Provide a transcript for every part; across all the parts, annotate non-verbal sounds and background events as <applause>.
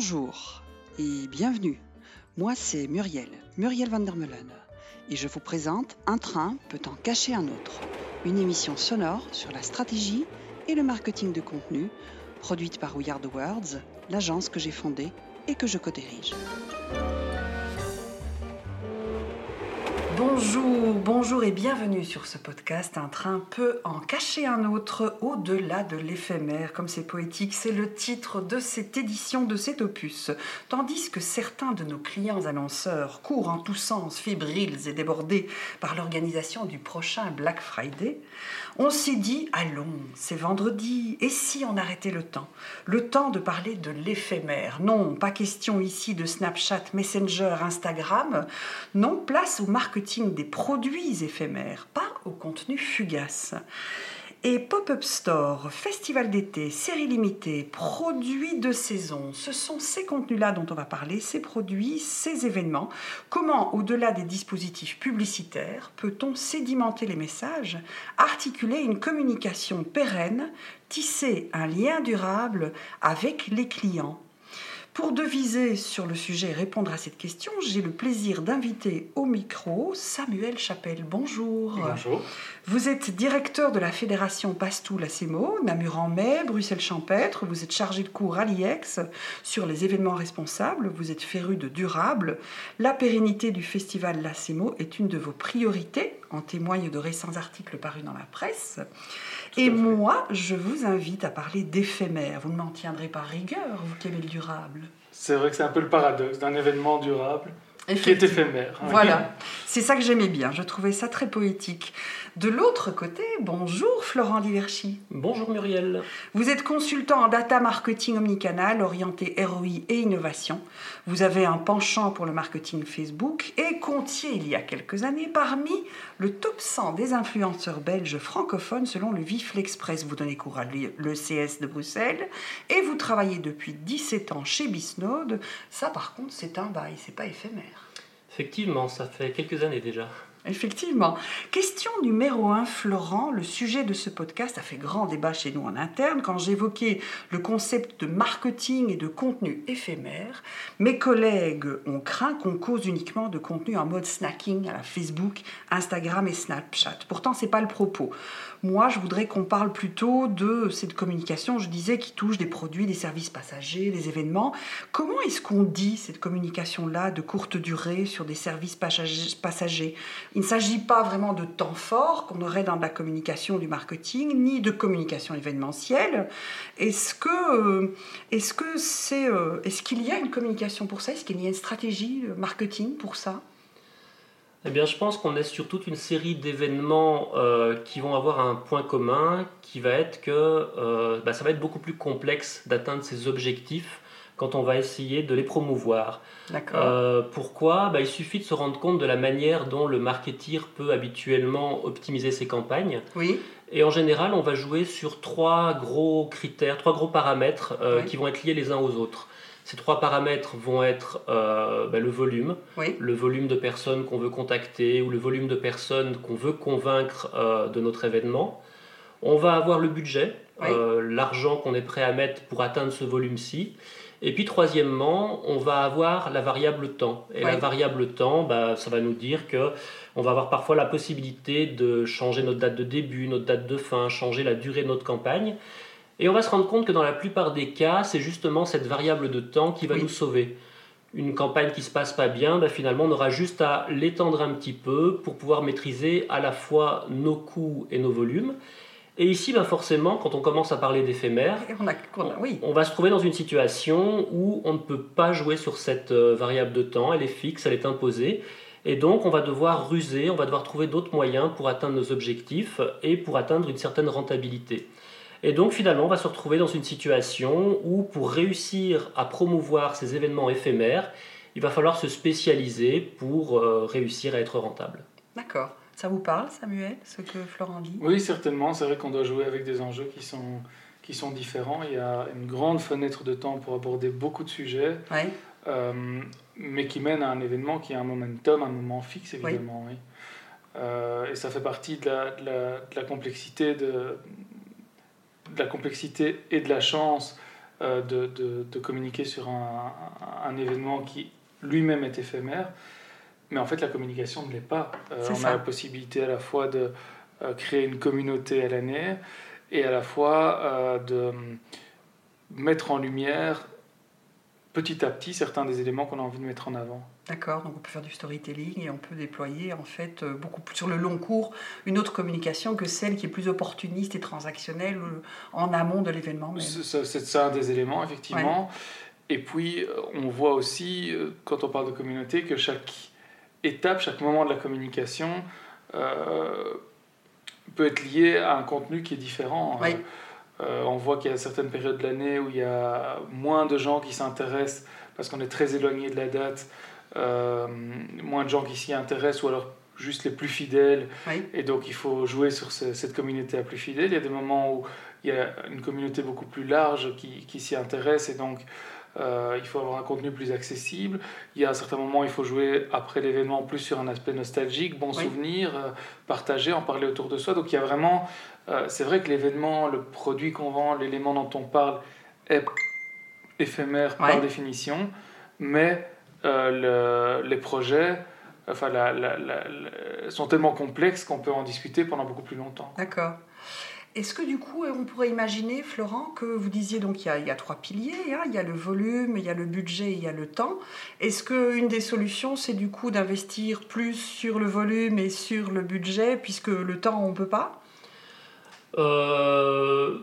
Bonjour et bienvenue. Moi, c'est Muriel, Muriel van et je vous présente Un train peut en cacher un autre, une émission sonore sur la stratégie et le marketing de contenu, produite par We Are Words, l'agence que j'ai fondée et que je co-dirige. Bonjour, bonjour et bienvenue sur ce podcast. Un train peut en cacher un autre au-delà de l'éphémère. Comme c'est poétique, c'est le titre de cette édition de cet opus. Tandis que certains de nos clients annonceurs courent en tous sens, fébriles et débordés par l'organisation du prochain Black Friday, on s'est dit allons, c'est vendredi, et si on arrêtait le temps? Le temps de parler de l'éphémère. Non, pas question ici de Snapchat, Messenger, Instagram. Non, place au marketing des produits éphémères, pas au contenu fugace. Et pop-up store, festival d'été, série limitée, produits de saison, ce sont ces contenus-là dont on va parler, ces produits, ces événements. Comment, au-delà des dispositifs publicitaires, peut-on sédimenter les messages, articuler une communication pérenne, tisser un lien durable avec les clients pour deviser sur le sujet et répondre à cette question, j'ai le plaisir d'inviter au micro Samuel Chapelle. Bonjour. Bonjour. Vous êtes directeur de la fédération Pastou la CEMO, Namur en mai, Bruxelles Champêtre. Vous êtes chargé de cours à l'IEX sur les événements responsables. Vous êtes féru de durable. La pérennité du festival la CEMO est une de vos priorités, en témoignent de récents articles parus dans la presse. Et moi, je vous invite à parler d'éphémère. Vous ne m'en tiendrez pas rigueur, vous qui aimez le durable. C'est vrai que c'est un peu le paradoxe d'un événement durable qui est éphémère. Voilà, c'est ça que j'aimais bien. Je trouvais ça très poétique. De l'autre côté, bonjour Florent Diverchi. Bonjour Muriel. Vous êtes consultant en data marketing omnicanal orienté ROI et innovation. Vous avez un penchant pour le marketing Facebook et comptiez il y a quelques années parmi le top 100 des influenceurs belges francophones selon le VIF L'Express. Vous donnez cours à l'ECS de Bruxelles et vous travaillez depuis 17 ans chez Bisnode. Ça par contre c'est un bail, c'est pas éphémère. Effectivement, ça fait quelques années déjà. Effectivement. Question numéro 1, Florent. Le sujet de ce podcast a fait grand débat chez nous en interne. Quand j'évoquais le concept de marketing et de contenu éphémère, mes collègues ont craint qu'on cause uniquement de contenu en mode snacking à la Facebook, Instagram et Snapchat. Pourtant, ce n'est pas le propos. Moi, je voudrais qu'on parle plutôt de cette communication, je disais, qui touche des produits, des services passagers, des événements. Comment est-ce qu'on dit cette communication-là de courte durée sur des services passagers? Il ne s'agit pas vraiment de temps fort qu'on aurait dans la communication du marketing, ni de communication événementielle. Est-ce que, euh, est-ce que c'est, euh, est-ce qu'il y a une communication pour ça? Est-ce qu'il y a une stratégie marketing pour ça? Eh bien, je pense qu'on est sur toute une série d'événements euh, qui vont avoir un point commun, qui va être que euh, bah, ça va être beaucoup plus complexe d'atteindre ces objectifs quand on va essayer de les promouvoir. Euh, pourquoi? Bah, Il suffit de se rendre compte de la manière dont le marketeur peut habituellement optimiser ses campagnes. Oui. Et en général, on va jouer sur trois gros critères, trois gros paramètres qui vont être liés les uns aux autres. Ces trois paramètres vont être euh, ben, le volume, le volume de personnes qu'on veut contacter ou le volume de personnes qu'on veut convaincre euh, de notre événement. On va avoir le budget, euh, l'argent qu'on est prêt à mettre pour atteindre ce volume-ci. Et puis troisièmement, on va avoir la variable temps. Et la variable temps, bah, ça va nous dire que on va avoir parfois la possibilité de changer notre date de début, notre date de fin, changer la durée de notre campagne. Et on va se rendre compte que dans la plupart des cas, c'est justement cette variable de temps qui va nous sauver. Une campagne qui se passe pas bien, ben finalement, on aura juste à l'étendre un petit peu pour pouvoir maîtriser à la fois nos coûts et nos volumes. Et ici, ben forcément, quand on commence à parler d'éphémère, on, va se trouver dans une situation où on ne peut pas jouer sur cette euh, variable de temps, elle est fixe, elle est imposée. Et donc, on va devoir ruser, on va devoir trouver d'autres moyens pour atteindre nos objectifs et pour atteindre une certaine rentabilité. Et donc finalement, on va se retrouver dans une situation où pour réussir à promouvoir ces événements éphémères, il va falloir se spécialiser pour euh, réussir à être rentable. D'accord. Ça vous parle, Samuel, ce que Florent dit? Oui, certainement. C'est vrai qu'on doit jouer avec des enjeux qui sont, qui sont différents. Il y a une grande fenêtre de temps pour aborder beaucoup de sujets, euh, mais qui mène à un événement qui a un momentum, un moment fixe, évidemment. Oui. Euh, et ça fait partie de la, de la, de la complexité de, de la complexité et de la chance de, de, de, communiquer sur un, un événement qui lui-même est éphémère. Mais en fait, la communication ne l'est pas. on a la possibilité à la fois de créer une communauté à l'année et à la fois de mettre en lumière petit à petit certains des éléments qu'on a envie de mettre en avant. D'accord, donc on peut faire du storytelling et on peut déployer en fait euh, beaucoup plus sur le long cours une autre communication que celle qui est plus opportuniste et transactionnelle euh, en amont de l'événement. C'est ça un des éléments effectivement. Et puis euh, on voit aussi quand on parle de communauté que chaque étape, chaque moment de la communication peut être lié à un contenu qui est différent. Euh, on voit qu'il y a certaines périodes de l'année où il y a moins de gens qui s'intéressent parce qu'on est très éloigné de la date, euh, moins de gens qui s'y intéressent ou alors juste les plus fidèles. Et donc il faut jouer sur cette communauté la plus fidèle. Il y a des moments où il y a une communauté beaucoup plus large qui, qui s'y intéresse et donc euh, il faut avoir un contenu plus accessible. Il y a un certain moment, il faut jouer après l'événement plus sur un aspect nostalgique, bon souvenir, partager, en parler autour de soi. Donc il y a vraiment euh, c'est vrai que l'événement, le produit qu'on vend, l'élément dont on parle est éphémère par définition, mais euh, les projets enfin, sont tellement complexes qu'on peut en discuter pendant beaucoup plus longtemps. D'accord. Est-ce que du coup, on pourrait imaginer, Florent, que vous disiez donc il y a, trois piliers, hein, il y a le volume, il y a le budget, il y a le temps. Est-ce qu'une des solutions, c'est du coup d'investir plus sur le volume et sur le budget, puisque le temps, on ne peut pas? Euh,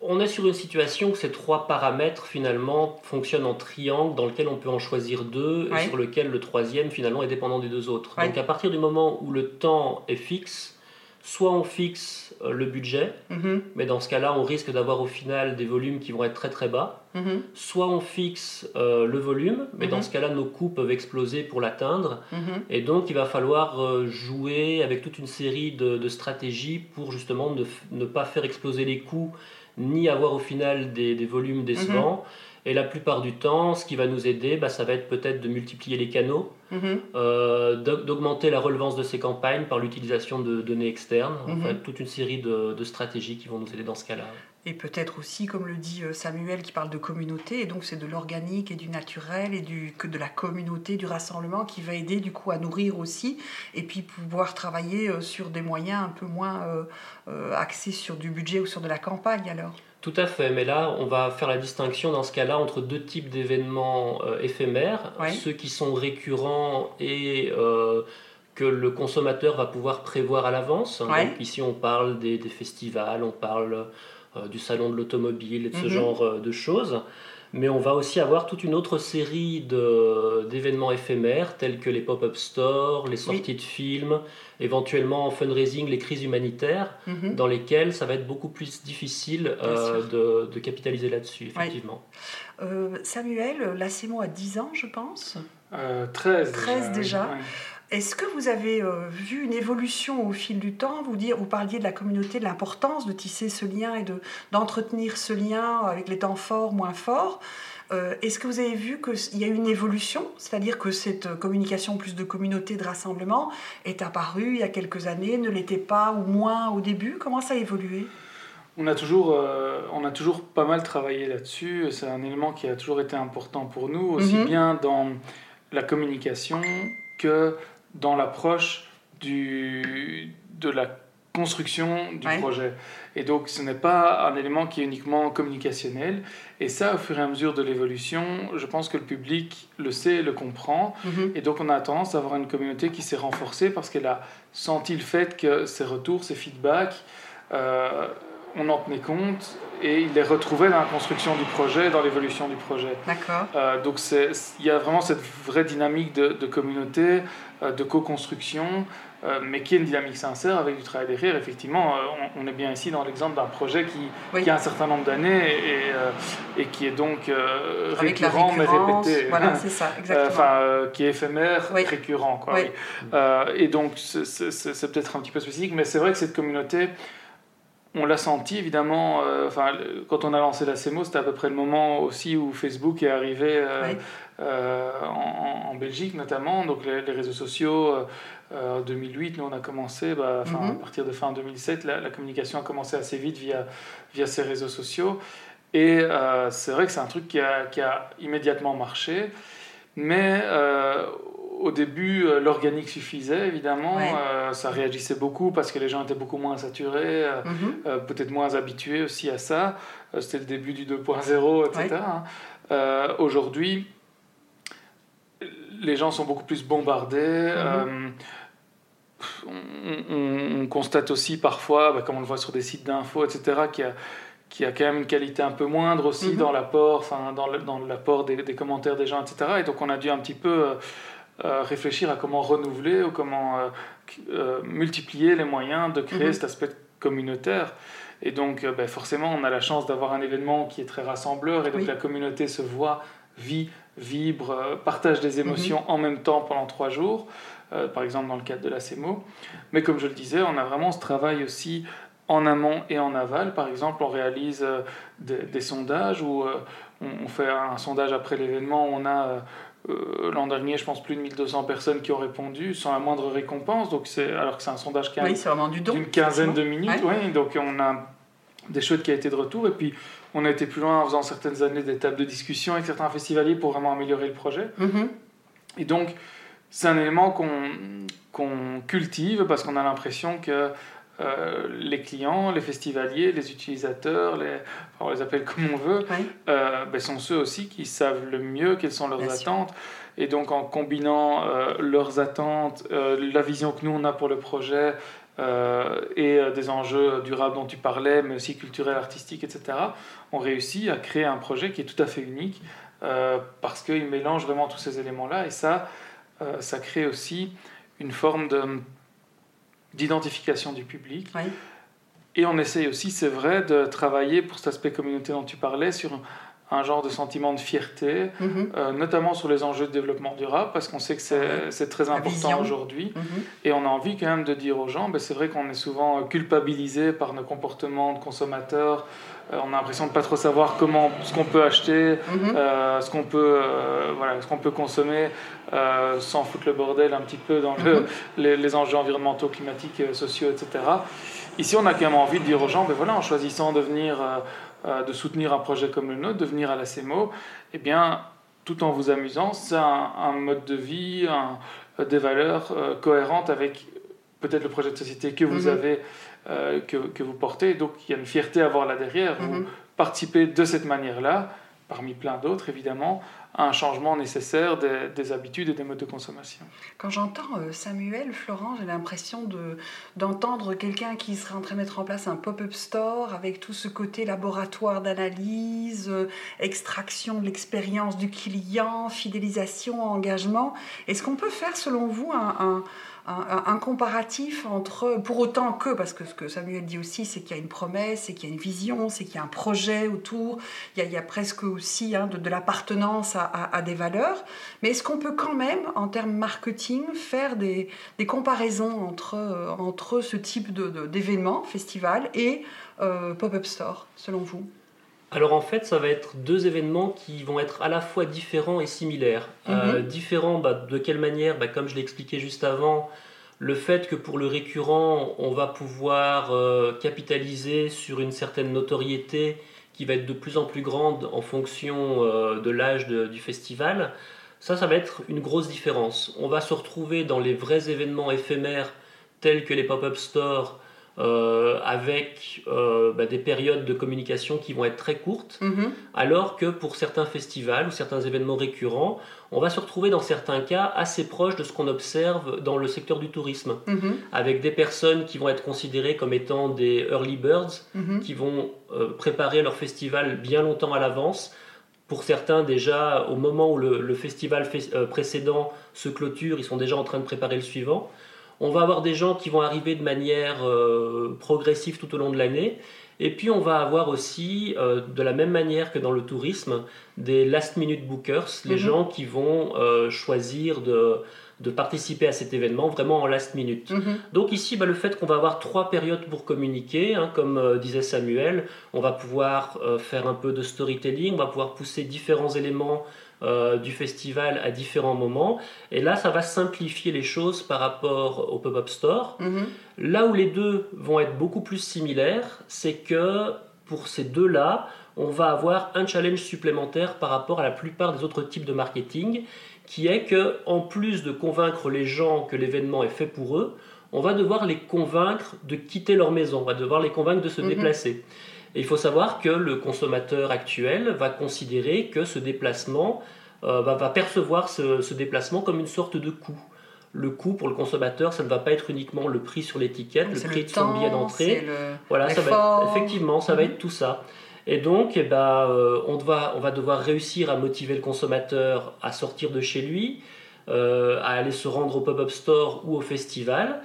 on est sur une situation où ces trois paramètres finalement fonctionnent en triangle dans lequel on peut en choisir deux et sur lequel le troisième finalement est dépendant des deux autres. Donc à partir du moment où le temps est fixe, soit on fixe euh, le budget, mhm. mais dans ce cas-là, on risque d'avoir au final des volumes qui vont être très très bas. Mhm. Soit on fixe euh, le volume, mais dans mhm. ce cas-là, nos coûts peuvent exploser pour l'atteindre. Et donc, il va falloir euh, jouer avec toute une série de, stratégies pour justement ne, pas faire exploser les coûts, ni avoir au final des, des volumes décevants. Et la plupart du temps, ce qui va nous aider, bah, ça va être peut-être de multiplier les canaux, mhm. euh, d'augmenter la relevance de ces campagnes par l'utilisation de données externes, mhm. toute une série de, stratégies qui vont nous aider dans ce cas-là. Et peut-être aussi, comme le dit euh, Samuel, qui parle de communauté, et donc c'est de l'organique et du naturel et du, que de la communauté, du rassemblement qui va aider du coup à nourrir aussi, et puis pouvoir travailler euh, sur des moyens un peu moins axés sur du budget ou sur de la campagne alors. Tout à fait, mais là, on va faire la distinction dans ce cas-là entre deux types d'événements euh, éphémères, ceux qui sont récurrents et euh, que le consommateur va pouvoir prévoir à l'avance. ici, on parle des, festivals, on parle euh, du salon de l'automobile et de ce mhm. genre de choses mais on va aussi avoir toute une autre série d'événements éphémères tels que les pop-up stores, les sorties de films, éventuellement en fundraising les crises humanitaires, mhm. dans lesquelles ça va être beaucoup plus difficile euh, de, capitaliser là-dessus, effectivement. Euh, Samuel, la CMO a 10 ans, je pense. Euh, 13. 13 déjà. Est-ce que vous avez euh, vu une évolution au fil du temps? Vous, dire, vous parliez de la communauté, de l'importance de tisser ce lien et d'entretenir ce lien avec les temps forts, moins forts. Euh, est-ce que vous avez vu qu'il y a une évolution? C'est-à-dire que cette communication plus de communauté, de rassemblement, est apparue il y a quelques années, ne l'était pas ou moins au début? Comment ça a évolué? On a, toujours, euh, on a toujours pas mal travaillé là-dessus. C'est un élément qui a toujours été important pour nous, aussi mhm. bien dans la communication que dans l'approche de la construction du projet. Et donc, ce n'est pas un élément qui est uniquement communicationnel. Et ça, au fur et à mesure de l'évolution, je pense que le public le sait, le comprend. Mhm. Et donc, on a tendance à avoir une communauté qui s'est renforcée parce qu'elle a senti le fait que ces retours, ces feedbacks, euh, on en tenait compte et il les retrouvait dans la construction du projet, dans l'évolution du projet. D'accord. Euh, donc il y a vraiment cette vraie dynamique de, de communauté, euh, de co-construction, euh, mais qui est une dynamique sincère avec du travail derrière. Effectivement, on, est bien ici dans l'exemple d'un projet qui, qui, a un certain nombre d'années et, et, qui est donc récurrent mais répété. Voilà, c'est ça, exactement. Enfin, qui est éphémère, récurrent. Quoi, et donc c'est peut-être un petit peu spécifique, mais c'est vrai que cette communauté on l'a senti évidemment, euh, enfin, quand on a lancé la CMO, c'était à peu près le moment aussi où Facebook est arrivé euh, euh, en, Belgique notamment, donc les, réseaux sociaux. en 2008, nous on a commencé, bah, mm-hmm. à partir de fin 2007, la, communication a commencé assez vite via, via ces réseaux sociaux. Et c'est vrai que c'est un truc qui a, qui a, immédiatement marché, mais au début, l'organique suffisait, évidemment. ça réagissait beaucoup parce que les gens étaient beaucoup moins saturés, mhm. peut-être moins habitués aussi à ça. C'était le début du 2.0, etc. Hein. Aujourd'hui, les gens sont beaucoup plus bombardés. Mhm on, constate aussi parfois, bah, comme on le voit sur des sites d'infos, etc., qu'il y, a, quand même une qualité un peu moindre aussi mhm. dans l'apport, enfin, dans l'apport des, commentaires des gens, etc. Et donc on a dû un petit peu euh, euh, réfléchir à comment renouveler ou comment euh, multiplier les moyens de créer mhm. cet aspect communautaire. Et donc bah, forcément, on a la chance d'avoir un événement qui est très rassembleur et donc la communauté se voit, vit, vibre, partage des émotions mhm. en même temps pendant trois jours. Euh, par exemple dans le cadre de la CEMO. Mais comme je le disais, on a vraiment ce travail aussi en amont et en aval. Par exemple, on réalise euh, des, sondages où euh, on, fait un sondage après l'événement, on a l'an dernier, je pense, plus de 1200 personnes qui ont répondu sans la moindre récompense. Donc alors que c'est un sondage qui a d'une quinzaine de minutes. donc on a des chouettes été de retour. Et puis on a été plus loin en faisant certaines années des tables de discussion avec certains festivaliers pour vraiment améliorer le projet. Mm-hmm. Et donc c'est un élément qu'on cultive parce qu'on a l'impression que euh, les clients, les festivaliers, les utilisateurs, les, on les appelle comme on veut, euh, ben, sont ceux aussi qui savent le mieux quelles sont leurs attentes. Et donc en combinant euh, leurs attentes, la vision que nous on a pour le projet et des enjeux durables dont tu parlais, mais aussi culturels, artistiques, etc., on réussit à créer un projet qui est tout à fait unique parce qu'il mélange vraiment tous ces éléments-là. Et ça, ça crée aussi une forme d'identification du public. Et on essaye aussi, c'est vrai, de travailler pour cet aspect communauté dont tu parlais, sur un genre de sentiment de fierté, mhm. euh, notamment sur les enjeux de développement durable, parce qu'on sait que c'est très important aujourd'hui. Mhm. Et on a envie quand même de dire aux gens, ben, c'est vrai qu'on est souvent culpabilisé par nos comportements de consommateurs, on a l'impression de pas trop savoir comment ce qu'on peut acheter, mhm. euh, ce qu'on peut, voilà, ce qu'on peut consommer, sans foutre le bordel un petit peu dans <laughs> les, les, enjeux environnementaux, climatiques, sociaux, etc. Ici, on a quand même envie de dire aux gens, ben voilà, en choisissant de venir euh, de soutenir un projet comme le nôtre, de venir à la CMO, eh bien, tout en vous amusant, c'est un, mode de vie, un, des valeurs euh, cohérentes avec peut-être le projet de société que vous mhm. avez, euh, que, que, vous portez. Donc, il y a une fierté à voir là derrière. Vous mhm. participez de cette manière-là, parmi plein d'autres évidemment, un changement nécessaire des, habitudes et des modes de consommation. Quand j'entends euh, Samuel, Florent, j'ai l'impression de, d'entendre quelqu'un qui serait en train de mettre en place un pop-up store avec tout ce côté laboratoire d'analyse, euh, extraction de l'expérience du client, fidélisation, engagement. Est-ce qu'on peut faire, selon vous, un un, comparatif entre, pour autant que, parce que ce que Samuel dit aussi, c'est qu'il y a une promesse, c'est qu'il y a une vision, c'est qu'il y a un projet autour, il y a, presque aussi hein, de, l'appartenance à, des valeurs, mais est-ce qu'on peut quand même, en termes marketing, faire des, comparaisons entre, entre ce type d'événement, festival, et euh, pop-up store, selon vous? Alors en fait, ça va être deux événements qui vont être à la fois différents et similaires. Euh, mhm. différents, bah, de quelle manière bah, Comme je l'ai expliqué juste avant, le fait que pour le récurrent, on va pouvoir euh, capitaliser sur une certaine notoriété qui va être de plus en plus grande en fonction euh, de l'âge du festival, ça, ça va être une grosse différence. On va se retrouver dans les vrais événements éphémères tels que les pop-up stores euh, avec euh, bah, des périodes de communication qui vont être très courtes, mhm. alors que pour certains festivals ou certains événements récurrents, on va se retrouver dans certains cas assez proche de ce qu'on observe dans le secteur du tourisme, mhm. avec des personnes qui vont être considérées comme étant des early birds, mhm. qui vont euh, préparer leur festival bien longtemps à l'avance. Pour certains, déjà, au moment où le, le festival précédent se clôture, ils sont déjà en train de préparer le suivant. On va avoir des gens qui vont arriver de manière euh, progressive tout au long de l'année. Et puis on va avoir aussi, euh, de la même manière que dans le tourisme, des last minute bookers, les mhm. gens qui vont euh, choisir de, participer à cet événement vraiment en last minute. Mhm. Donc ici, bah, le fait qu'on va avoir trois périodes pour communiquer, hein, comme disait Samuel, on va pouvoir faire un peu de storytelling, on va pouvoir pousser différents éléments euh, du festival à différents moments. Et là, ça va simplifier les choses par rapport au pop-up store. Mhm. Là où les deux vont être beaucoup plus similaires, c'est que pour ces deux-là, on va avoir un challenge supplémentaire par rapport à la plupart des autres types de marketing, qui est que en plus de convaincre les gens que l'événement est fait pour eux, on va devoir les convaincre de quitter leur maison, on va devoir les convaincre de se mhm. déplacer. Et il faut savoir que le consommateur actuel va considérer que ce déplacement euh, va, percevoir ce, déplacement comme une sorte de coût. Le coût pour le consommateur, ça ne va pas être uniquement le prix sur l'étiquette, le prix de son billet d'entrée. Voilà, ça va effectivement, ça va mhm. être tout ça. Et donc, eh ben, euh, on, va, on va devoir réussir à motiver le consommateur à sortir de chez lui, euh, à aller se rendre au pop-up store ou au festival.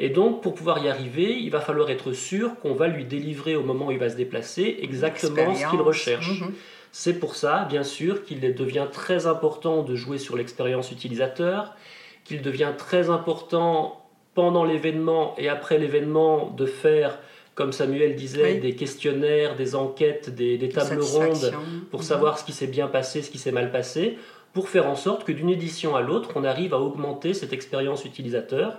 Et donc, pour pouvoir y arriver, il va falloir être sûr qu'on va lui délivrer au moment où il va se déplacer exactement ce qu'il recherche. Mhm. C'est pour ça, bien sûr, qu'il devient très important de jouer sur l'expérience utilisateur, qu'il devient très important pendant l'événement et après l'événement de faire comme Samuel disait, des questionnaires, des enquêtes, des, tables rondes pour mhm. savoir ce qui s'est bien passé, ce qui s'est mal passé, pour faire en sorte que d'une édition à l'autre, on arrive à augmenter cette expérience utilisateur.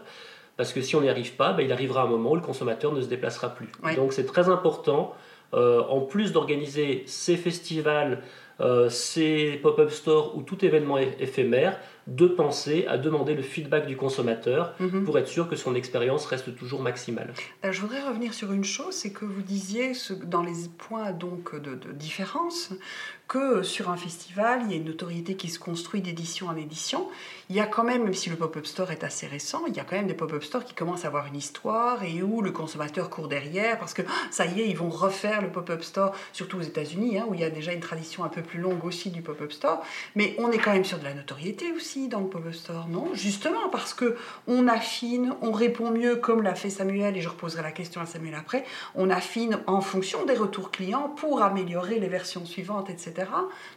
Parce que si on n'y arrive pas, ben, il arrivera un moment où le consommateur ne se déplacera plus. Donc c'est très important, euh, en plus d'organiser ces festivals, euh, ces pop-up stores ou tout événement éphémère, de penser à demander le feedback du consommateur mhm. pour être sûr que son expérience reste toujours maximale. Euh, je voudrais revenir sur une chose, c'est que vous disiez dans les points donc de, de différence que sur un festival, il y a une notoriété qui se construit d'édition en édition. Il y a quand même, même si le pop-up store est assez récent, il y a quand même des pop-up stores qui commencent à avoir une histoire et où le consommateur court derrière parce que ah, ça y est, ils vont refaire le pop-up store, surtout aux États-Unis, hein, où il y a déjà une tradition un peu plus longue aussi du pop-up store. Mais on est quand même sur de la notoriété aussi dans le pop-up store, non? Justement parce que on affine, on répond mieux comme l'a fait Samuel et je reposerai la question à Samuel après. On affine en fonction des retours clients pour améliorer les versions suivantes, etc.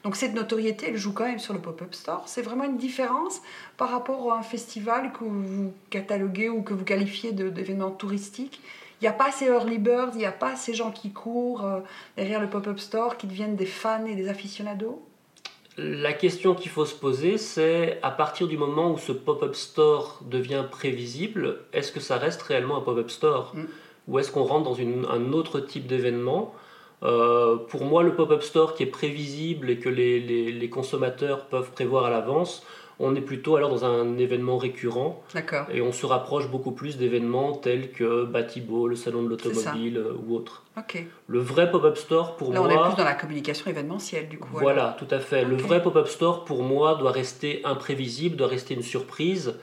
Donc cette notoriété, elle joue quand même sur le pop-up store. C'est vraiment une différence par rapport à un festival que vous cataloguez ou que vous qualifiez d'événement touristique. Il n'y a pas ces early birds, il n'y a pas ces gens qui courent euh, derrière le pop-up store, qui deviennent des fans et des aficionados? La question qu'il faut se poser, c'est à partir du moment où ce pop-up store devient prévisible, est-ce que ça reste réellement un pop-up store? Mm. Ou est-ce qu'on rentre dans un autre type d'événement euh, pour moi, le pop-up store qui est prévisible et que les, consommateurs peuvent prévoir à l'avance, on est plutôt alors dans un événement récurrent. Et on se rapproche beaucoup plus d'événements tels que Batibo, le salon de l'automobile euh, ou autre. Le vrai pop-up store pour moi. Là, on est plus dans la communication événementielle du coup. Voilà, tout à fait. Le vrai pop-up store pour moi doit rester imprévisible, doit rester une surprise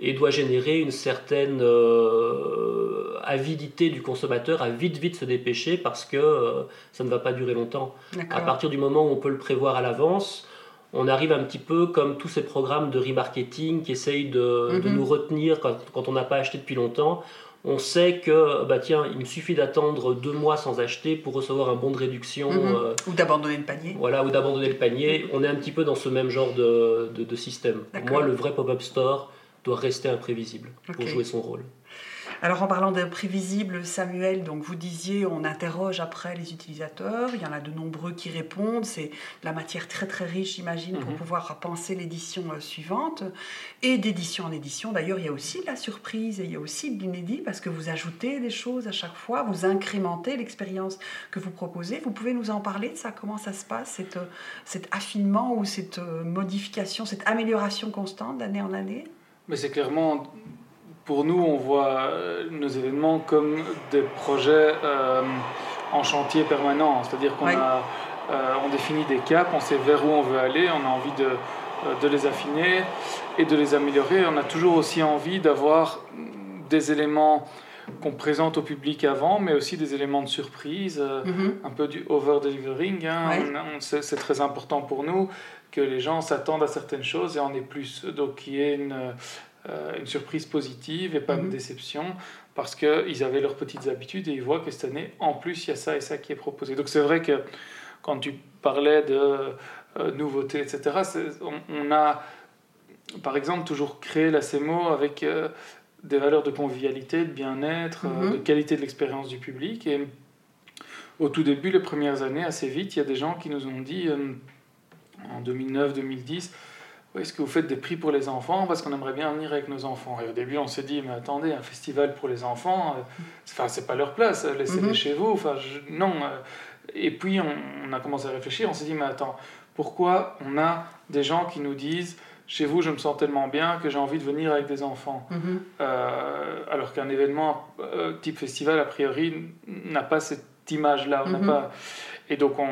et doit générer une certaine euh, avidité du consommateur à vite vite se dépêcher parce que euh, ça ne va pas durer longtemps. À partir du moment où on peut le prévoir à l'avance, on arrive un petit peu comme tous ces programmes de remarketing qui essayent de, de mhm. nous retenir quand, quand on n'a pas acheté depuis longtemps. On sait que bah tiens, il me suffit d'attendre deux mois sans acheter pour recevoir un bon de réduction. Mhm. Euh, ou d'abandonner le panier. Voilà, ou d'abandonner le panier. On est un petit peu dans ce même genre de, de, de système. Moi, le vrai pop-up store, doit rester imprévisible pour jouer son rôle. Alors en parlant d'imprévisible, Samuel, donc vous disiez, on interroge après les utilisateurs, il y en a de nombreux qui répondent, c'est la matière très très riche, j'imagine, pour mhm. pouvoir penser l'édition euh, suivante. Et d'édition en édition, d'ailleurs, il y a aussi de la surprise et il y a aussi de l'inédit parce que vous ajoutez des choses à chaque fois, vous incrémentez l'expérience que vous proposez. Vous pouvez nous en parler de ça, comment ça se passe, cet, euh, cet affinement ou cette euh, modification, cette amélioration constante d'année en année? Mais c'est clairement, pour nous, on voit euh, nos événements comme des projets euh, en chantier permanent. C'est-à-dire qu'on a, euh, on définit des caps, on sait vers où on veut aller, on a envie de, de les affiner et de les améliorer. On a toujours aussi envie d'avoir des éléments qu'on présente au public avant, mais aussi des éléments de surprise, mm-hmm. un peu du over-delivering. Hein. C'est très important pour nous que les gens s'attendent à certaines choses et en aient plus. Donc qu'il y ait une, euh, une surprise positive et pas une mhm. déception parce qu'ils avaient leurs petites habitudes et ils voient que cette année, en plus, il y a ça et ça qui est proposé. Donc c'est vrai que quand tu parlais de euh, nouveautés, etc., on, a, par exemple, toujours créé la CEMO avec euh, des valeurs de convivialité, de bien-être, mhm. de qualité de l'expérience du public. Et au tout début, les premières années, assez vite, il y a des gens qui nous ont dit en 2009-2010, est-ce que vous faites des prix pour les enfants? Parce qu'on aimerait bien venir avec nos enfants. Et au début, on s'est dit, mais attendez, un festival pour les enfants, euh, enfin, c'est pas leur place, laissez-les mhm. chez vous. Enfin, non, euh, Et puis on, a commencé à réfléchir, on s'est dit, mais attends, pourquoi on a des gens qui nous disent, chez vous, je me sens tellement bien que j'ai envie de venir avec des enfants. Mhm. Euh, alors qu'un événement euh, type festival, a priori, n'a pas cette image-là. Mhm. pas... Et donc, on,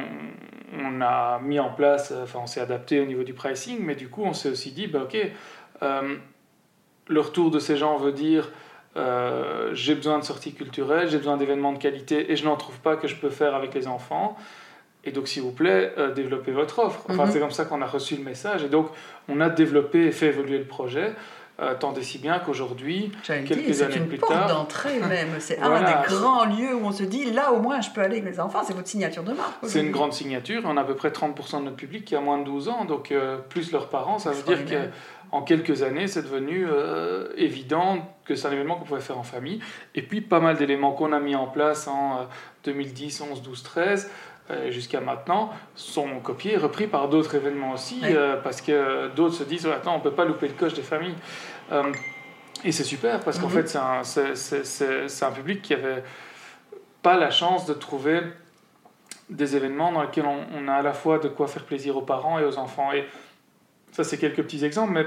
on, a mis en place, enfin, on s'est adapté au niveau du pricing, mais du coup, on s'est aussi dit, bah, ok, euh, le retour de ces gens veut dire euh, j'ai besoin de sorties culturelles, j'ai besoin d'événements de qualité et je n'en trouve pas que je peux faire avec les enfants. Et donc, s'il vous plaît, euh, développez votre offre. Enfin, mhm. c'est comme ça qu'on a reçu le message. Et donc, on a développé et fait évoluer le projet. Euh, tant et si bien qu'aujourd'hui, quelques années une plus porte tard. d'entrée <laughs> même. C'est un des grands lieux où on se dit là au moins je peux aller avec mes enfants. C'est votre signature de marque. C'est une grande signature. On a à peu près 30% de notre public qui a moins de 12 ans, donc plus leurs parents. Ça veut dire que en quelques années, c'est devenu euh, évident que c'est un événement qu'on pouvait faire en famille. Et puis, pas mal d'éléments qu'on a mis en place en 2010, 11, 12, 13 jusqu'à maintenant sont copiés et repris par d'autres événements aussi, euh, parce que d'autres se disent attends, on ne peut pas louper le coche des familles. Euh, et c'est super, parce qu'en mhm. fait, c'est un, un, public qui avait pas la chance de trouver des événements dans lesquels on, on, a à la fois de quoi faire plaisir aux parents et aux enfants. Et ça, c'est quelques petits exemples, mais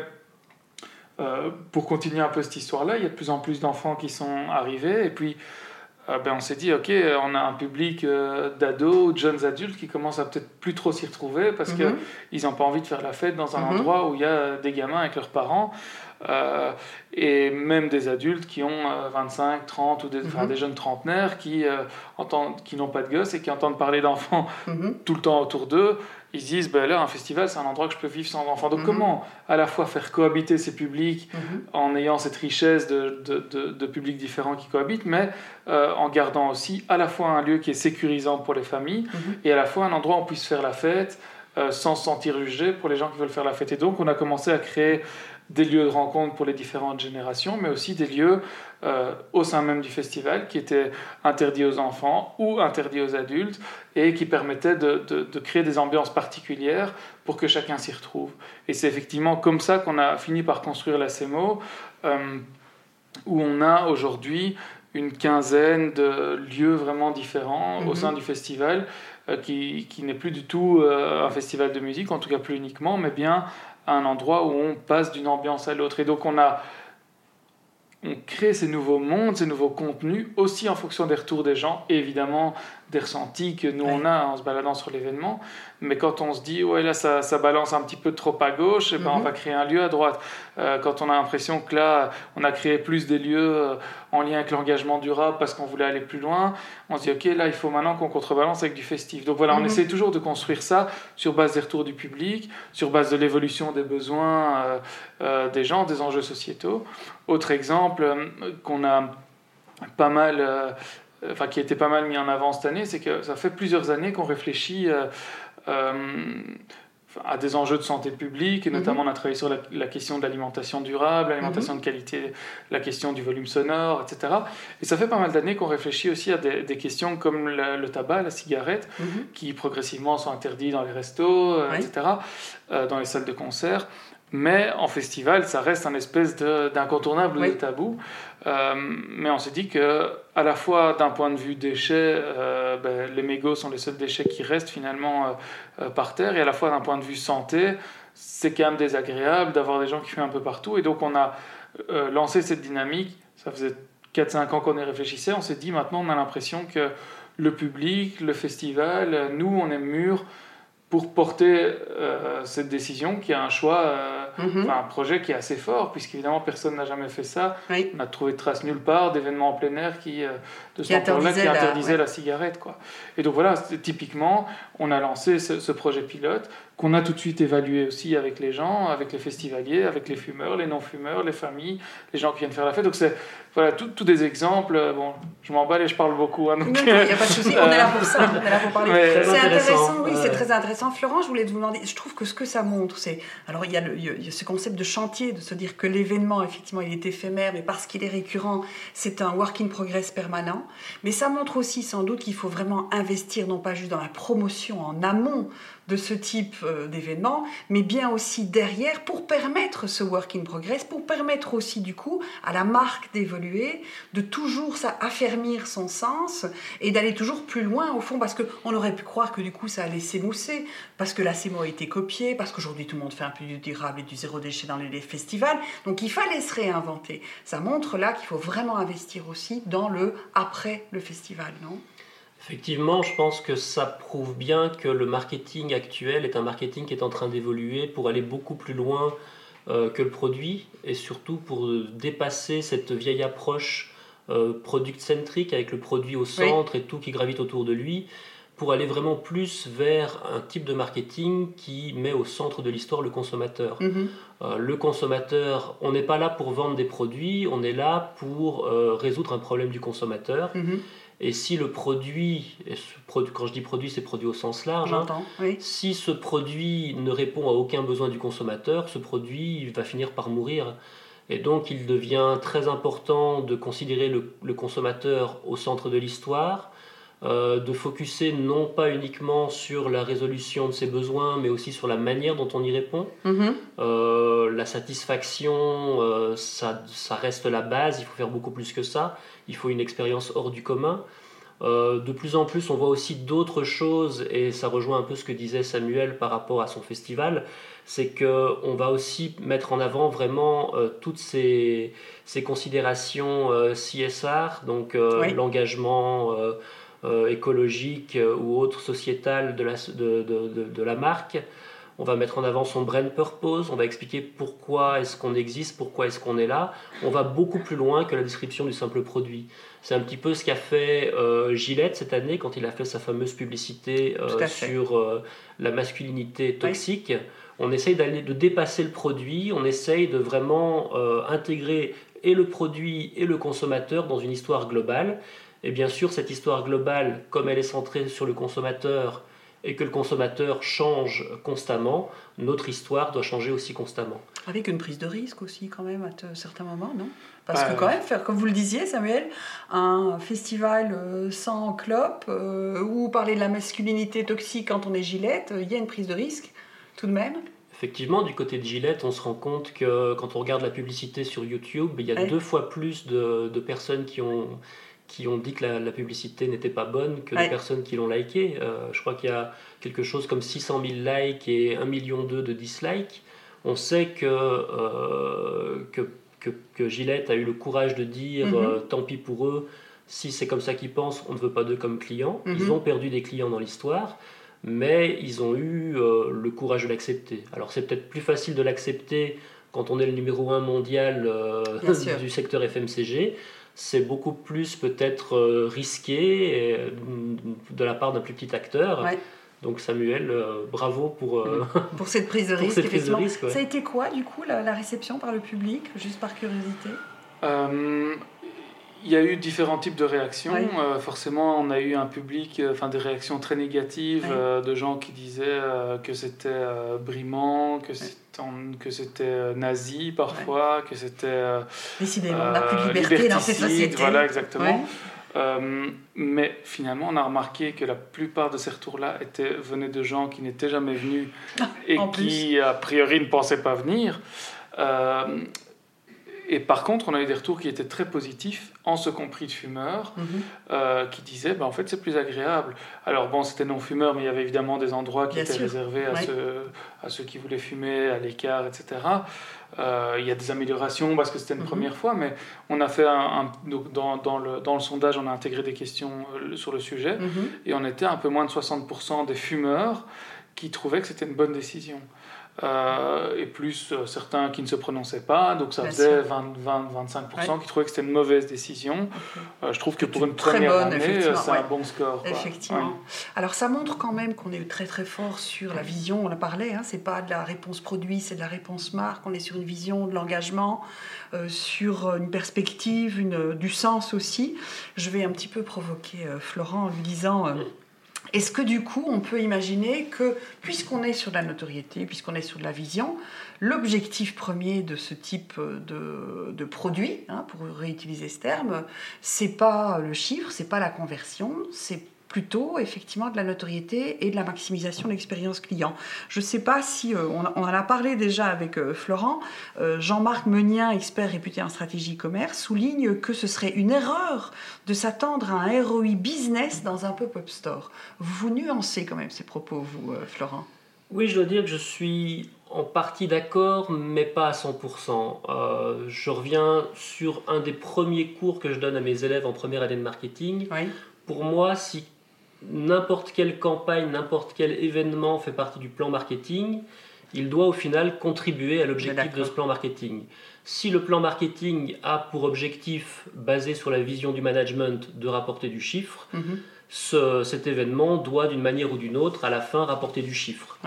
euh, pour continuer un peu cette histoire-là, il y a de plus en plus d'enfants qui sont arrivés, et puis euh, ben, on s'est dit, ok, on a un public euh, d'ados, de jeunes adultes qui commencent à peut-être plus trop s'y retrouver parce mhm. qu'ils n'ont pas envie de faire la fête dans un mhm. endroit où il y a des gamins avec leurs parents. Euh, et même des adultes qui ont 25, 30 ou des, mhm. des jeunes trentenaires qui, entendent, qui n'ont pas de gosses et qui entendent parler d'enfants <laughs> tout le temps autour d'eux ils se disent, ben là, un festival, c'est un endroit que je peux vivre sans enfants. Donc, mhm. comment à la fois faire cohabiter ces publics mhm. en ayant cette richesse de, de, de, publics différents qui cohabitent, mais euh, en gardant aussi à la fois un lieu qui est sécurisant pour les familles mhm. et à la fois un endroit où on puisse faire la fête euh, sans se sentir jugé pour les gens qui veulent faire la fête. Et donc, on a commencé à créer des lieux de rencontre pour les différentes générations, mais aussi des lieux euh, au sein même du festival qui étaient interdits aux enfants ou interdits aux adultes et qui permettaient de, de, créer des ambiances particulières pour que chacun s'y retrouve. Et c'est effectivement comme ça qu'on a fini par construire la CEMO, euh, où on a aujourd'hui une quinzaine de lieux vraiment différents au mhm. sein du festival, euh, qui, qui n'est plus du tout un festival de musique, en tout cas plus uniquement, mais bien un endroit où on passe d'une ambiance à l'autre. Et donc on a on crée ces nouveaux mondes, ces nouveaux contenus, aussi en fonction des retours des gens, évidemment des ressentis que nous on a en se baladant sur l'événement. Mais quand on se dit, ouais, là, ça, ça balance un petit peu trop à gauche, et eh ben, on mhm. va créer un lieu à droite. Euh, quand on a l'impression que là, on a créé plus des lieux euh, en lien avec l'engagement durable parce qu'on voulait aller plus loin, on se dit, ok, là, il faut maintenant qu'on contrebalance avec du festif. Donc voilà, on mhm. essaie toujours de construire ça sur base des retours du public, sur base de l'évolution des besoins euh, des gens, des enjeux sociétaux. Autre exemple qu'on a pas mal enfin qui a été pas mal mis en avant cette année, c'est que ça fait plusieurs années qu'on réfléchit euh, euh, à des enjeux de santé publique, et mhm. notamment on a travaillé sur la, question de l'alimentation durable, l'alimentation mhm. de qualité, la question du volume sonore, etc. Et ça fait pas mal d'années qu'on réfléchit aussi à des, questions comme le, tabac, la cigarette, mhm. qui progressivement sont interdits dans les restos, euh, etc., dans les salles de concert. Mais en festival, ça reste un espèce d'incontournable ou de tabou. Euh, mais on s'est dit que, à la fois d'un point de vue déchets, euh, ben, les mégots sont les seuls déchets qui restent finalement euh, par terre, et à la fois d'un point de vue santé, c'est quand même désagréable d'avoir des gens qui fument un peu partout. Et donc on a lancé cette dynamique. Ça faisait 4-5 ans qu'on y réfléchissait. On s'est dit maintenant, on a l'impression que le public, le festival, nous, on est mûrs pour porter cette décision qui a un choix Mhm. un projet qui est assez fort, puisqu'évidemment, personne n'a jamais fait ça. On a trouvé de traces nulle part d'événements en plein air qui, euh, de ce là qui interdisaient la, cigarette. Quoi. Et donc voilà, typiquement, on a lancé ce, projet pilote qu'on a tout de suite évalué aussi avec les gens, avec les festivaliers, avec les fumeurs, les non-fumeurs, les familles, les gens qui viennent faire la fête. Donc c'est voilà, tous des exemples. Bon, je m'emballe et je parle beaucoup. Hein, il n'y a pas de souci, on est là pour ça, on est là pour parler. <laughs> C'est intéressant, oui, c'est très intéressant. Florent, je voulais vous demander, je trouve que ce que ça montre, c'est. Alors il y, a le, il y a ce concept de chantier, de se dire que l'événement, effectivement, il est éphémère, mais parce qu'il est récurrent, c'est un work in progress permanent. Mais ça montre aussi sans doute qu'il faut vraiment investir, non pas juste dans la promotion en amont de ce type euh, d'événement, mais bien aussi derrière pour permettre ce work in progress, pour permettre aussi du coup à la marque d'évoluer, de toujours ça, d'affermir son sens et d'aller toujours plus loin au fond, parce qu'on aurait pu croire que du coup ça allait s'émousser, parce que la CMO a été copiée, parce qu'aujourd'hui tout le monde fait un peu du durable et du zéro déchet dans les festivals, donc il fallait se réinventer. Ça montre là qu'il faut vraiment investir aussi dans le après le festival, non? Effectivement, je pense que ça prouve bien que le marketing actuel est un marketing qui est en train d'évoluer pour aller beaucoup plus loin euh, que le produit et surtout pour dépasser cette vieille approche euh, product-centrique avec le produit au centre et tout qui gravite autour de lui pour aller vraiment plus vers un type de marketing qui met au centre de l'histoire le consommateur. Mhm. Euh, le consommateur, on n'est pas là pour vendre des produits, on est là pour résoudre un problème du consommateur. Mhm. Et si le produit, quand je dis produit, c'est produit au sens large, hein, si ce produit ne répond à aucun besoin du consommateur, ce produit va finir par mourir. Et donc il devient très important de considérer le, consommateur au centre de l'histoire, euh, de focuser non pas uniquement sur la résolution de ses besoins, mais aussi sur la manière dont on y répond. Mm-hmm. Euh, la satisfaction, euh, ça, ça, reste la base, il faut faire beaucoup plus que ça il faut une expérience hors du commun. De plus en plus, on voit aussi d'autres choses, et ça rejoint un peu ce que disait Samuel par rapport à son festival, c'est qu'on va aussi mettre en avant vraiment toutes ces, ces considérations CSR, donc l'engagement écologique ou autre sociétal de la, de, de, de la marque, on va mettre en avant son brand purpose, on va expliquer pourquoi est-ce qu'on existe, pourquoi est-ce qu'on est là. On va beaucoup plus loin que la description du simple produit. C'est un petit peu ce qu'a fait euh, Gillette cette année quand il a fait sa fameuse publicité euh, sur euh, la masculinité toxique. On essaye d'aller de dépasser le produit, on essaye de vraiment intégrer et le produit et le consommateur dans une histoire globale. Et bien sûr, cette histoire globale, comme elle est centrée sur le consommateur, et que le consommateur change constamment, notre histoire doit changer aussi constamment. Avec une prise de risque aussi quand même à certains moments, non? Parce que quand même, faire, comme vous le disiez Samuel, un festival euh, sans clope euh, ou parler de la masculinité toxique quand on est gilette, il y a une prise de risque tout de même? Effectivement, du côté de Gillette, on se rend compte que quand on regarde la publicité sur YouTube, il y a deux fois plus de, de personnes qui ont, qui ont dit que la, publicité n'était pas bonne que les personnes qui l'ont liké. Euh, je crois qu'il y a quelque chose comme 600 000 likes et 1 million de dislikes. On sait que, euh, que, que, Gillette a eu le courage de dire mhm. euh, tant pis pour eux, si c'est comme ça qu'ils pensent, on ne veut pas d'eux comme clients. Mhm. Ils ont perdu des clients dans l'histoire, mais ils ont eu le courage de l'accepter. Alors c'est peut-être plus facile de l'accepter quand on est le numéro un mondial <laughs> du secteur FMCG c'est beaucoup plus peut-être euh, risqué euh, de la part d'un plus petit acteur. Donc Samuel, euh, bravo pour, <laughs> pour cette prise de risque. Prise Ça a été quoi du coup la, réception par le public, juste par curiosité? Il y a eu différents types de réactions. forcément, on a eu un public, enfin des réactions très négatives de gens qui disaient que c'était brimant, que c'était que c'était euh, nazi parfois, que c'était. Euh, Décidément, on n'a plus de euh, liberté dans cette société. Voilà, exactement. mais finalement, on a remarqué que la plupart de ces retours-là venaient de gens qui n'étaient jamais venus <laughs> et qui, a priori, ne pensaient pas venir. Et par contre, on a eu des retours qui étaient très positifs en ce compris de fumeurs, mhm. euh, qui disaient bah, en fait c'est plus agréable. Alors bon, c'était non-fumeurs, mais il y avait évidemment des endroits qui étaient réservés à, ceux, à ceux qui voulaient fumer, à l'écart, etc. Euh, il y a des améliorations parce que c'était une mhm. première fois, mais on a fait un, dans, dans, le, dans, le, sondage, on a intégré des questions euh, sur le sujet, mhm. et on était un peu moins de 60% des fumeurs qui trouvaient que c'était une bonne décision. Euh, et plus euh, certains qui ne se prononçaient pas. Donc ça faisait 20-25% qui trouvaient que c'était une mauvaise décision. Euh, je trouve que pour une, première année, c'est un bon score. Effectivement. Alors ça montre quand même qu'on est très très fort sur la vision, on en parlait, hein, c'est pas de la réponse produit, c'est de la réponse marque, on est sur une vision de l'engagement, sur une perspective, une, du sens aussi. Je vais un petit peu provoquer Florent en lui disant... Est-ce que du coup, on peut imaginer que, puisqu'on est sur la notoriété, puisqu'on est sur la vision, l'objectif premier de ce type de, de produit, hein, pour réutiliser ce terme, c'est pas le chiffre, c'est pas la conversion, c'est plutôt effectivement de la notoriété et de la maximisation de l'expérience client. Je ne sais pas si, euh, on, en a parlé déjà avec euh, Florent, euh, Jean-Marc Meunien, expert réputé en stratégie commerce, souligne que ce serait une erreur de s'attendre à un ROI business dans un pop-up store. Vous nuancez quand même ces propos, vous, Florent Oui, je dois dire que je suis en partie d'accord, mais pas à 100%. je reviens sur un des premiers cours que je donne à mes élèves en première année de marketing. Pour moi, si n'importe quelle campagne, n'importe quel événement fait partie du plan marketing, il doit au final contribuer à l'objectif de ce plan marketing. Si le plan marketing a pour objectif, basé sur la vision du management, de rapporter du chiffre, cet événement doit d'une manière ou d'une autre à la fin rapporter du chiffre.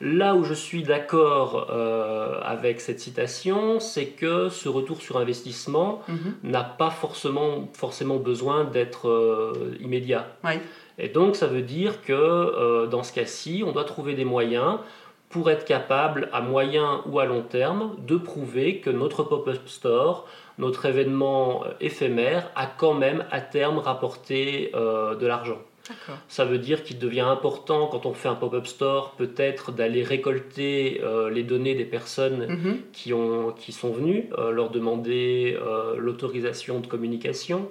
Là où je suis d'accord euh, avec cette citation, c'est que ce retour sur investissement mhm. n'a pas forcément, forcément besoin d'être euh, immédiat. Et donc, ça veut dire que euh, dans ce cas-ci, on doit trouver des moyens pour être capable, à moyen ou à long terme, de prouver que notre pop-up store, notre événement euh, éphémère, a quand même à terme rapporté euh, de l'argent. Ça veut dire qu'il devient important quand on fait un pop-up store peut-être d'aller récolter les données des personnes mm-hmm. qui, ont, qui sont venues, leur demander l'autorisation de communication,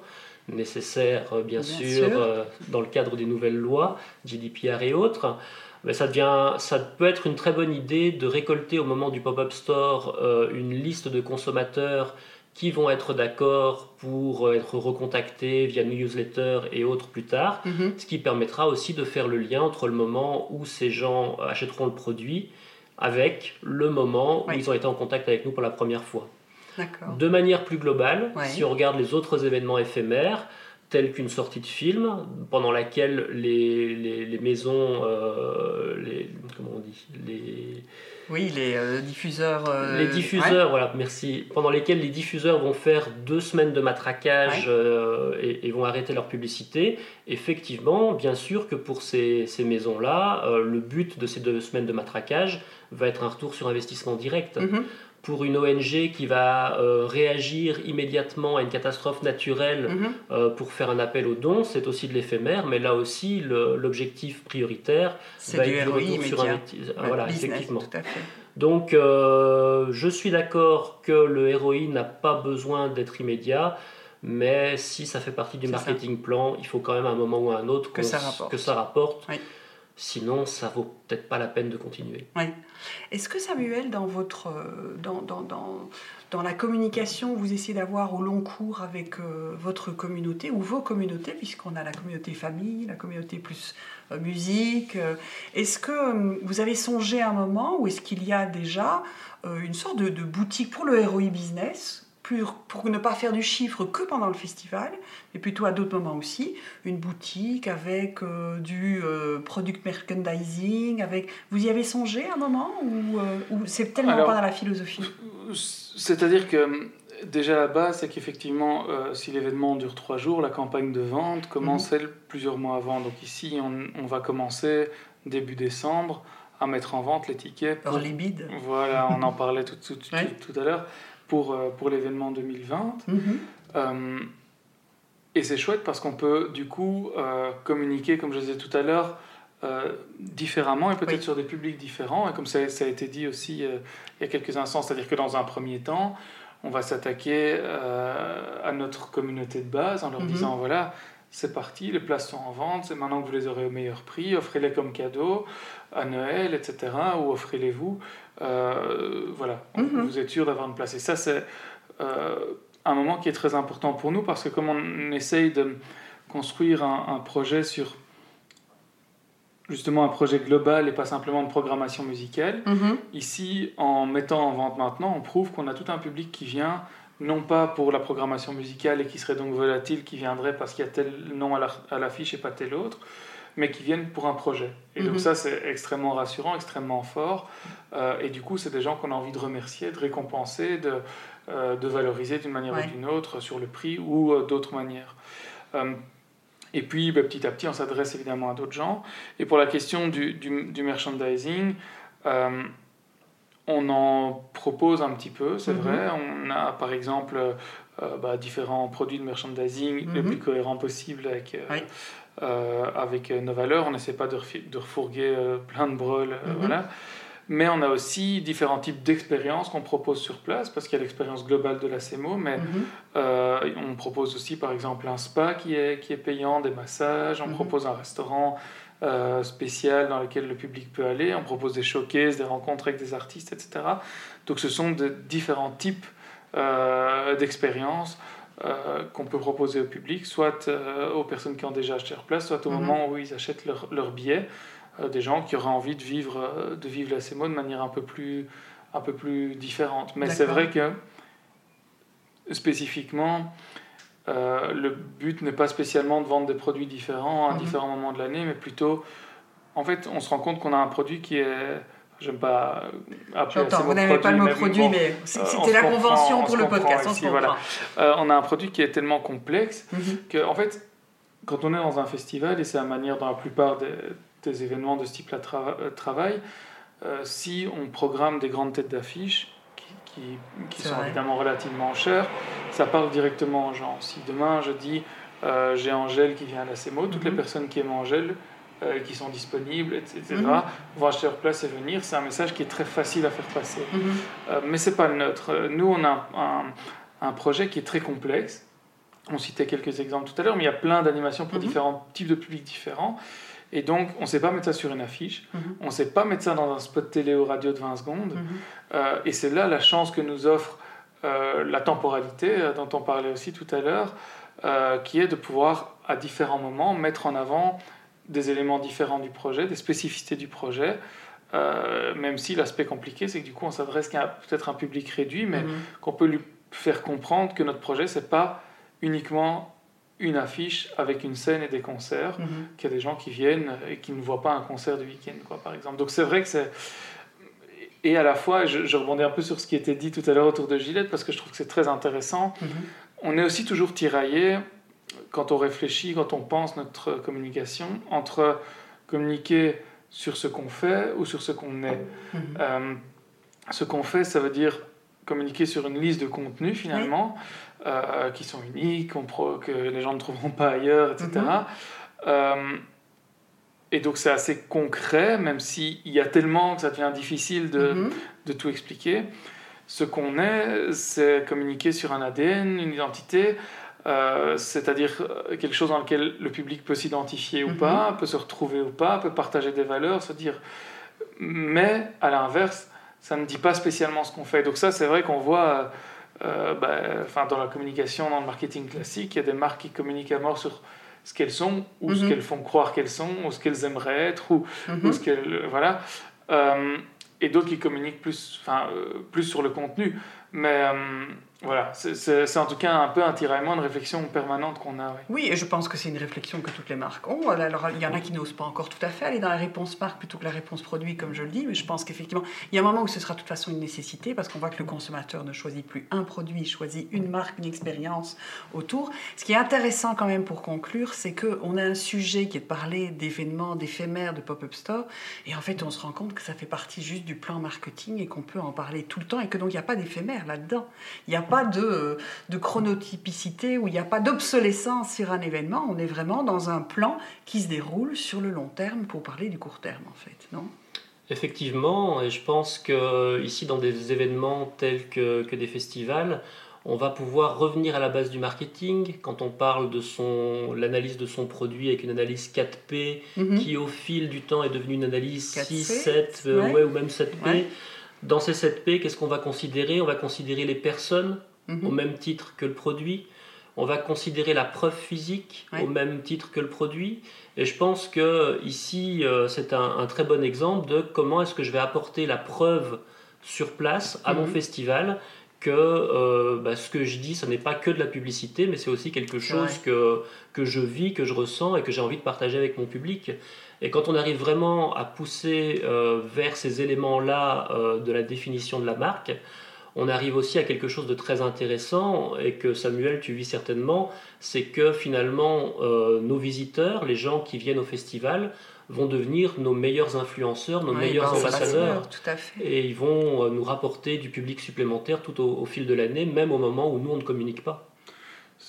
nécessaires, euh, bien, sûr, euh, dans le cadre des nouvelles lois, GDPR et autres. Mais ça, devient, ça peut être une très bonne idée de récolter au moment du pop-up store euh, une liste de consommateurs qui vont être d'accord pour être recontactés via newsletter et autres plus tard, mhm. ce qui permettra aussi de faire le lien entre le moment où ces gens achèteront le produit avec le moment où ils ont été en contact avec nous pour la première fois. De manière plus globale, si on regarde les autres événements éphémères, tels qu'une sortie de film, pendant laquelle les, les, maisons, euh, les, comment on dit, les... Oui, les euh, diffuseurs. Euh, les diffuseurs, voilà, merci. Pendant lesquels les diffuseurs vont faire deux semaines de matraquage et, et, vont arrêter leur publicité. Effectivement, bien sûr que pour ces, ces maisons-là, le but de ces deux semaines de matraquage va être un retour sur investissement direct. Mm-hmm pour une ONG qui va euh, réagir immédiatement à une catastrophe naturelle mhm. euh, pour faire un appel aux dons, c'est aussi de l'éphémère, mais là aussi l'objectif prioritaire va être le retour sur un voilà, effectivement. Donc euh, je suis d'accord que le ROI n'a pas besoin d'être immédiat, mais si ça fait partie du marketing plan, il faut quand même à un moment ou à un autre que, ça rapporte. Que ça rapporte. Sinon, ça vaut peut-être pas la peine de continuer. Oui. Est-ce que Samuel, dans votre euh, dans, dans, dans, la communication, vous essayez d'avoir au long cours avec euh, votre communauté ou vos communautés, puisqu'on a la communauté famille, la communauté plus euh, musique. est-ce que vous avez songé à un moment ou est-ce qu'il y a déjà une sorte de, de boutique pour le ROI business pour, ne pas faire du chiffre que pendant le festival, mais plutôt à d'autres moments aussi, une boutique avec euh, du euh, product merchandising, avec... Vous y avez songé à un moment ou, euh, c'est tellement pas dans la philosophie? C'est-à-dire que déjà la base, c'est qu'effectivement, si l'événement dure trois jours, la campagne de vente commence mhm. elle plusieurs mois avant. Donc ici, on, va commencer début décembre à mettre en vente les tickets. Pour... bid. Voilà, on en parlait tout, tout, tout à l'heure pour, euh, pour l'événement 2020. Mhm. Euh, et c'est chouette parce qu'on peut du coup euh, communiquer, comme je disais tout à l'heure, différemment et peut-être sur des publics différents. Et comme ça, ça a été dit aussi il y a quelques instants, c'est-à-dire que dans un premier temps, on va s'attaquer à notre communauté de base en leur mhm. disant voilà, c'est parti, les places sont en vente, c'est maintenant que vous les aurez au meilleur prix, offrez-les comme cadeau à Noël, etc. Ou offrez-les-vous. Euh, voilà, mhm. vous êtes sûr d'avoir une place. Et ça, c'est euh, un moment qui est très important pour nous parce que comme on essaye de construire un, projet sur justement un projet global et pas simplement de programmation musicale, mhm. ici, en mettant en vente maintenant, on prouve qu'on a tout un public qui vient non pas pour la programmation musicale et qui serait donc volatile, qui viendrait parce qu'il y a tel nom à l'affiche et pas tel autre, mais qui viennent pour un projet. Et donc mhm. ça, c'est extrêmement rassurant, extrêmement fort. Euh, et du coup, c'est des gens qu'on a envie de remercier, de récompenser, de, euh, de valoriser d'une manière ou d'une autre sur le prix ou euh, d'autres manières. et puis, bah, petit à petit, on s'adresse évidemment à d'autres gens. Et pour la question du, du, du merchandising, on en propose un petit peu, c'est mhm. vrai. On a par exemple bah, différents produits de merchandising le mhm. plus cohérent possible avec, avec nos valeurs. On n'essaie pas de, de refourguer plein de brôles. Mhm. voilà. Mais on a aussi différents types d'expériences qu'on propose sur place, parce qu'il y a l'expérience globale de la CMO, mais euh, on propose aussi par exemple un spa qui est, qui est payant, des massages, on propose un restaurant euh, spécial dans lequel le public peut aller, on propose des showcases, des rencontres avec des artistes, etc. Donc ce sont de différents types euh, d'expériences. qu'on peut proposer au public, soit aux personnes qui ont déjà acheté leur place, soit au mhm. moment où ils achètent leur, leur billet. Euh, des gens qui auraient envie de vivre, euh, de vivre la CMO de manière un peu plus, un peu plus différente. Mais c'est vrai que spécifiquement, euh, le but n'est pas spécialement de vendre des produits différents à mhm. différents moments de l'année, mais plutôt, en fait, on se rend compte qu'on a un produit qui est J'aime pas appeler J'entends, vous n'avez pas le mot produit, mais c'était la convention pour le podcast. on, voilà. on a un produit qui est tellement complexe qu'en mhm. que, en fait, quand on est dans un festival, et c'est la manière dans la plupart des, des événements de ce type-là euh, travail, euh, si on programme des grandes têtes d'affiche qui, qui, sont évidemment relativement chères, ça parle directement aux gens. Si demain je dis euh, j'ai Angèle qui vient à la CMO, toutes les mhm. personnes qui aiment Angèle, qui sont disponibles, etc., mhm. vont acheter leur place et venir. C'est un message qui est très facile à faire passer. Mhm. mais c'est pas le nôtre. Nous, on a un, un, projet qui est très complexe. On citait quelques exemples tout à l'heure, mais il y a plein d'animations pour différents types de publics différents. Et donc, on ne sait pas mettre ça sur une affiche, mhm. on ne sait pas mettre ça dans un spot télé ou radio de 20 secondes. Mhm. Euh, et c'est là la chance que nous offre euh, la temporalité, euh, dont on parlait aussi tout à l'heure, qui est de pouvoir, à différents moments, mettre en avant des éléments différents du projet, des spécificités du projet. même si l'aspect compliqué, c'est que du coup, on s'adresse qu'à peut-être un public réduit, mais mhm. qu'on peut lui faire comprendre que notre projet, c'est pas uniquement une affiche avec une scène et des concerts, mhm. qu'il y a des gens qui viennent et qui ne voient pas un concert du week-end, quoi, par exemple. Donc c'est vrai que c'est... Et à la fois, je, rebondis un peu sur ce qui était dit tout à l'heure autour de Gillette, parce que je trouve que c'est très intéressant. Mhm. On est aussi toujours tiraillé, quand on réfléchit, quand on pense notre communication, entre communiquer sur ce qu'on fait ou sur ce qu'on est. Mhm. Euh, ce qu'on fait, ça veut dire communiquer sur une liste de contenus finalement. Euh, qui sont uniques, que les gens ne trouveront pas ailleurs, etc. Mhm. Euh, et donc c'est assez concret, même s'il y a tellement que ça devient difficile de, mhm. de tout expliquer. Ce qu'on est, c'est communiquer sur un ADN, une identité, euh, c'est-à-dire quelque chose dans lequel le public peut s'identifier ou mhm. pas, peut se retrouver ou pas, peut partager des valeurs, se dire. Mais à l'inverse, ça ne dit pas spécialement ce qu'on fait. Donc ça, c'est vrai qu'on voit euh, bah, enfin, dans la communication, dans le marketing classique, il y a des marques qui communiquent à mort sur ce qu'elles sont, ou ce mhm. qu'elles font croire qu'elles sont, ou ce qu'elles aimeraient être, ou, mhm. ce qu'elles. Voilà. Euh, et d'autres qui communiquent plus, enfin, euh, plus sur le contenu. Mais voilà, c'est en tout cas un peu un tiraillement, une réflexion permanente qu'on a. Oui. et je pense que c'est une réflexion que toutes les marques ont. Alors, il y en a qui n'osent pas encore tout à fait aller dans la réponse marque plutôt que la réponse produit, comme je le dis, mais je pense qu'effectivement, il y a un moment où ce sera de toute façon une nécessité, parce qu'on voit que le consommateur ne choisit plus un produit, il choisit une marque, une expérience autour. Ce qui est intéressant quand même pour conclure, c'est qu'on a un sujet qui est de parler d'événements, d'éphémères, de pop-up store, et en fait, on se rend compte que ça fait partie juste du plan marketing et qu'on peut en parler tout le temps, et que donc il n'y a pas d'éphémère là-dedans. Il n'y a pas de, euh, de chronotypicité, où il n'y a pas d'obsolescence sur un événement. On est vraiment dans un plan qui se déroule sur le long terme pour parler du court terme, en fait, non? Effectivement, et je pense que ici, dans des événements tels que, que des festivals, on va pouvoir revenir à la base du marketing quand on parle de son l'analyse de son produit avec une analyse 4P mhm. qui au fil du temps est devenue une analyse 6, 7 euh, ouais. ou même 7P. Dans ces 7P, qu'est-ce qu'on va considérer? On va considérer les personnes mhm. au même titre que le produit. On va considérer la preuve physique au même titre que le produit. Et je pense que ici, euh, c'est un, très bon exemple de comment est-ce que je vais apporter la preuve sur place à mon mhm. festival que euh, bah, ce que je dis, ce n'est pas que de la publicité, mais c'est aussi quelque chose que, que je vis, que je ressens et que j'ai envie de partager avec mon public. Et quand on arrive vraiment à pousser euh, vers ces éléments-là euh, de la définition de la marque, on arrive aussi à quelque chose de très intéressant et que Samuel, tu vis certainement, c'est que finalement euh, nos visiteurs, les gens qui viennent au festival, vont devenir nos meilleurs influenceurs, nos meilleurs ambassadeurs. Tout à fait. Et ils vont nous rapporter du public supplémentaire tout au fil de l'année, même au moment où nous, on ne communique pas.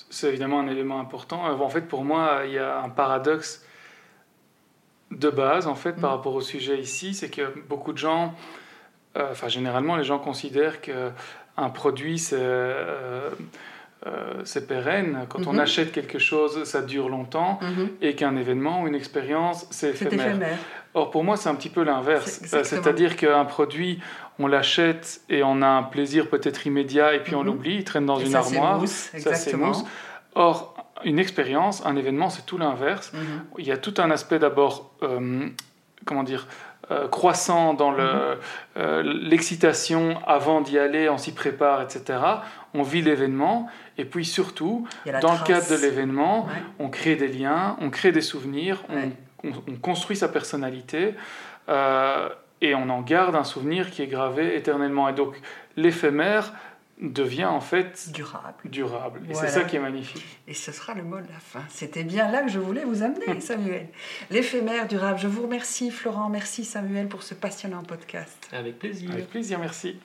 c'est évidemment un élément important. En fait, pour moi, il y a un paradoxe de base, en fait, par mm. rapport au sujet ici, c'est que beaucoup de gens, euh, enfin, généralement, les gens considèrent qu'un produit, c'est. Euh, euh, c'est pérenne. Quand on mm-hmm. achète quelque chose, ça dure longtemps, mm-hmm. et qu'un événement ou une expérience, c'est éphémère. Or, pour moi, c'est un petit peu l'inverse. C'est-à-dire qu'un produit, on l'achète et on a un plaisir peut-être immédiat, et puis on mm-hmm. l'oublie, il traîne dans une armoire, ça s'émousse. Or, une expérience, un événement, c'est tout l'inverse. Mhm. Il y a tout un aspect d'abord, euh, comment dire, euh, croissant dans mhm. euh, l'excitation avant d'y aller, on s'y prépare, etc. On vit l'événement et puis surtout, dans le cadre de l'événement, on crée des liens, on crée des souvenirs, on, on, construit sa personnalité et on en garde un souvenir qui est gravé éternellement. Et donc l'éphémère, devient en fait durable. durable. Et c'est ça qui est magnifique. Et ce sera le mot de la fin. C'était bien là que je voulais vous amener, <laughs> Samuel. L'éphémère durable. Je vous remercie, Florent. Merci, Samuel, pour ce passionnant podcast. Avec plaisir. Avec plaisir, merci.